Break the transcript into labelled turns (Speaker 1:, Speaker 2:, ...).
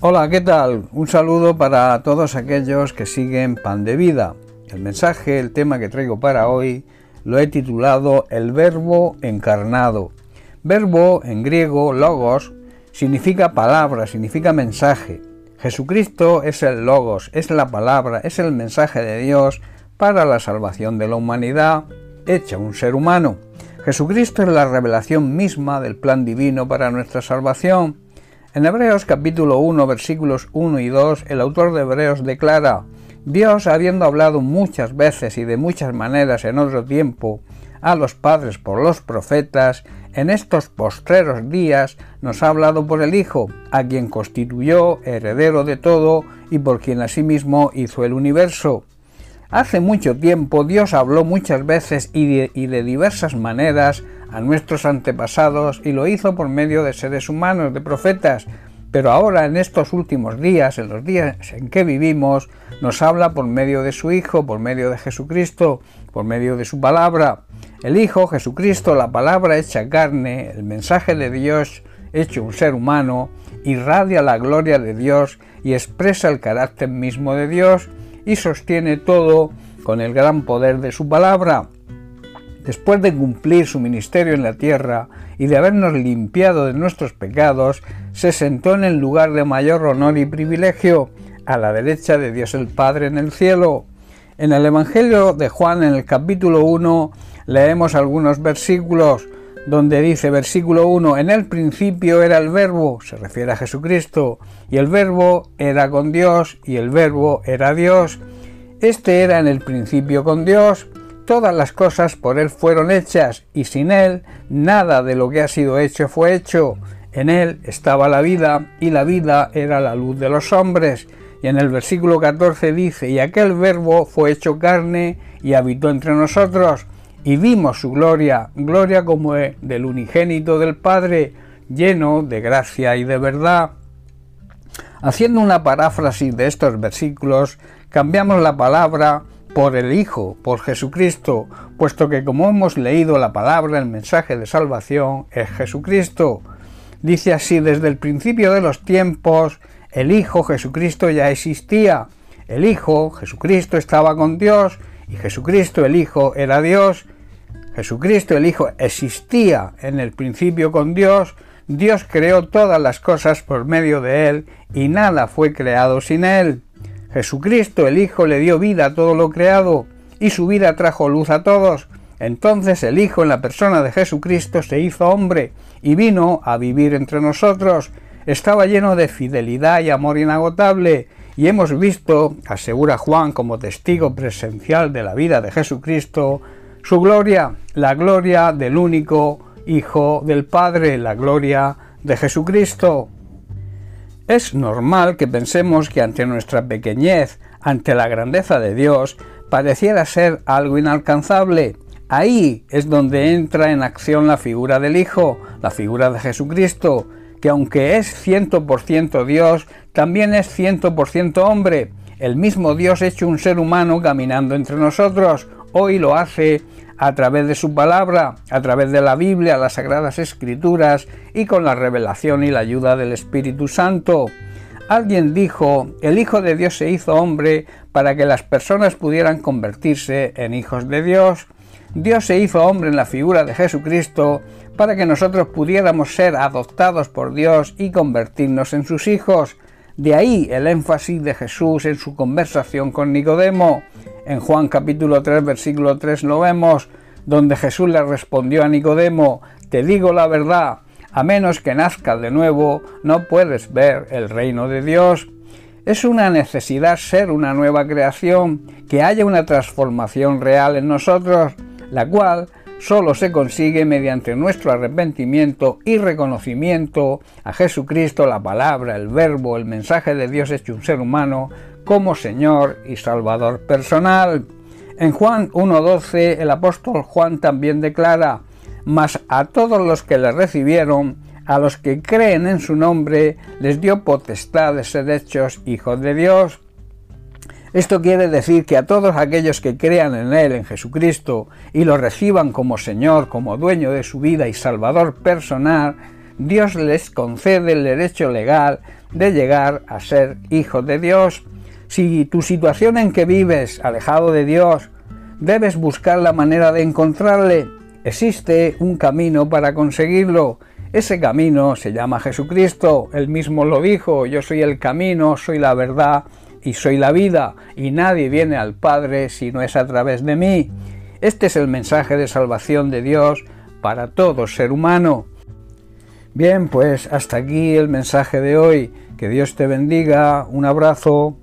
Speaker 1: Hola, ¿qué tal? Un saludo para todos aquellos que siguen Pan de Vida. El mensaje, el tema que traigo para hoy, lo he titulado El Verbo Encarnado. Verbo en griego, logos, significa palabra, significa mensaje. Jesucristo es el logos, es la palabra, es el mensaje de Dios para la salvación de la humanidad, hecha un ser humano. Jesucristo es la revelación misma del plan divino para nuestra salvación en Hebreos capítulo 1 versículos 1 y 2 el autor de Hebreos declara, Dios habiendo hablado muchas veces y de muchas maneras en otro tiempo a los padres por los profetas, en estos postreros días nos ha hablado por el Hijo, a quien constituyó heredero de todo y por quien asimismo hizo el universo. Hace mucho tiempo Dios habló muchas veces y de, y de diversas maneras a nuestros antepasados y lo hizo por medio de seres humanos, de profetas, pero ahora en estos últimos días, en los días en que vivimos, nos habla por medio de su Hijo, por medio de Jesucristo, por medio de su palabra. El Hijo, Jesucristo, la palabra hecha carne, el mensaje de Dios hecho un ser humano, irradia la gloria de Dios y expresa el carácter mismo de Dios y sostiene todo con el gran poder de su palabra después de cumplir su ministerio en la tierra y de habernos limpiado de nuestros pecados, se sentó en el lugar de mayor honor y privilegio, a la derecha de Dios el Padre en el cielo. En el Evangelio de Juan, en el capítulo 1, leemos algunos versículos donde dice versículo 1, en el principio era el verbo, se refiere a Jesucristo, y el verbo era con Dios, y el verbo era Dios. Este era en el principio con Dios, todas las cosas por Él fueron hechas, y sin Él nada de lo que ha sido hecho fue hecho. En Él estaba la vida, y la vida era la luz de los hombres. Y en el versículo 14 dice, y aquel verbo fue hecho carne y habitó entre nosotros, y vimos su gloria, gloria como del unigénito del Padre, lleno de gracia y de verdad. Haciendo una paráfrasis de estos versículos, cambiamos la palabra por el Hijo, por Jesucristo, puesto que como hemos leído la palabra, el mensaje de salvación es Jesucristo. Dice así, desde el principio de los tiempos, el Hijo Jesucristo ya existía. El Hijo, Jesucristo, estaba con Dios y Jesucristo el Hijo era Dios. Jesucristo el Hijo existía en el principio con Dios. Dios creó todas las cosas por medio de Él y nada fue creado sin Él. Jesucristo el Hijo le dio vida a todo lo creado y su vida trajo luz a todos. Entonces el Hijo en la persona de Jesucristo se hizo hombre y vino a vivir entre nosotros. Estaba lleno de fidelidad y amor inagotable y hemos visto, asegura Juan como testigo presencial de la vida de Jesucristo, su gloria, la gloria del único Hijo del Padre, la gloria de Jesucristo. Es normal que pensemos que ante nuestra pequeñez, ante la grandeza de Dios, pareciera ser algo inalcanzable. Ahí es donde entra en acción la figura del Hijo, la figura de Jesucristo, que aunque es 100% Dios, también es 100% hombre, el mismo Dios hecho un ser humano caminando entre nosotros, hoy lo hace a través de su palabra, a través de la Biblia, las Sagradas Escrituras y con la revelación y la ayuda del Espíritu Santo. Alguien dijo, el Hijo de Dios se hizo hombre para que las personas pudieran convertirse en hijos de Dios. Dios se hizo hombre en la figura de Jesucristo para que nosotros pudiéramos ser adoptados por Dios y convertirnos en sus hijos. De ahí el énfasis de Jesús en su conversación con Nicodemo. En Juan capítulo 3 versículo 3 lo vemos, donde Jesús le respondió a Nicodemo, te digo la verdad, a menos que nazcas de nuevo, no puedes ver el reino de Dios. Es una necesidad ser una nueva creación, que haya una transformación real en nosotros, la cual solo se consigue mediante nuestro arrepentimiento y reconocimiento a Jesucristo, la palabra, el verbo, el mensaje de Dios hecho un ser humano, como Señor y Salvador personal. En Juan 1.12 el apóstol Juan también declara, mas a todos los que le recibieron, a los que creen en su nombre, les dio potestad de ser hechos hijos de Dios. Esto quiere decir que a todos aquellos que crean en Él, en Jesucristo, y lo reciban como Señor, como dueño de su vida y Salvador personal, Dios les concede el derecho legal de llegar a ser hijos de Dios. Si tu situación en que vives, alejado de Dios, debes buscar la manera de encontrarle. Existe un camino para conseguirlo. Ese camino se llama Jesucristo. Él mismo lo dijo, yo soy el camino, soy la verdad y soy la vida, y nadie viene al Padre si no es a través de mí. Este es el mensaje de salvación de Dios para todo ser humano. Bien, pues hasta aquí el mensaje de hoy. Que Dios te bendiga. Un abrazo.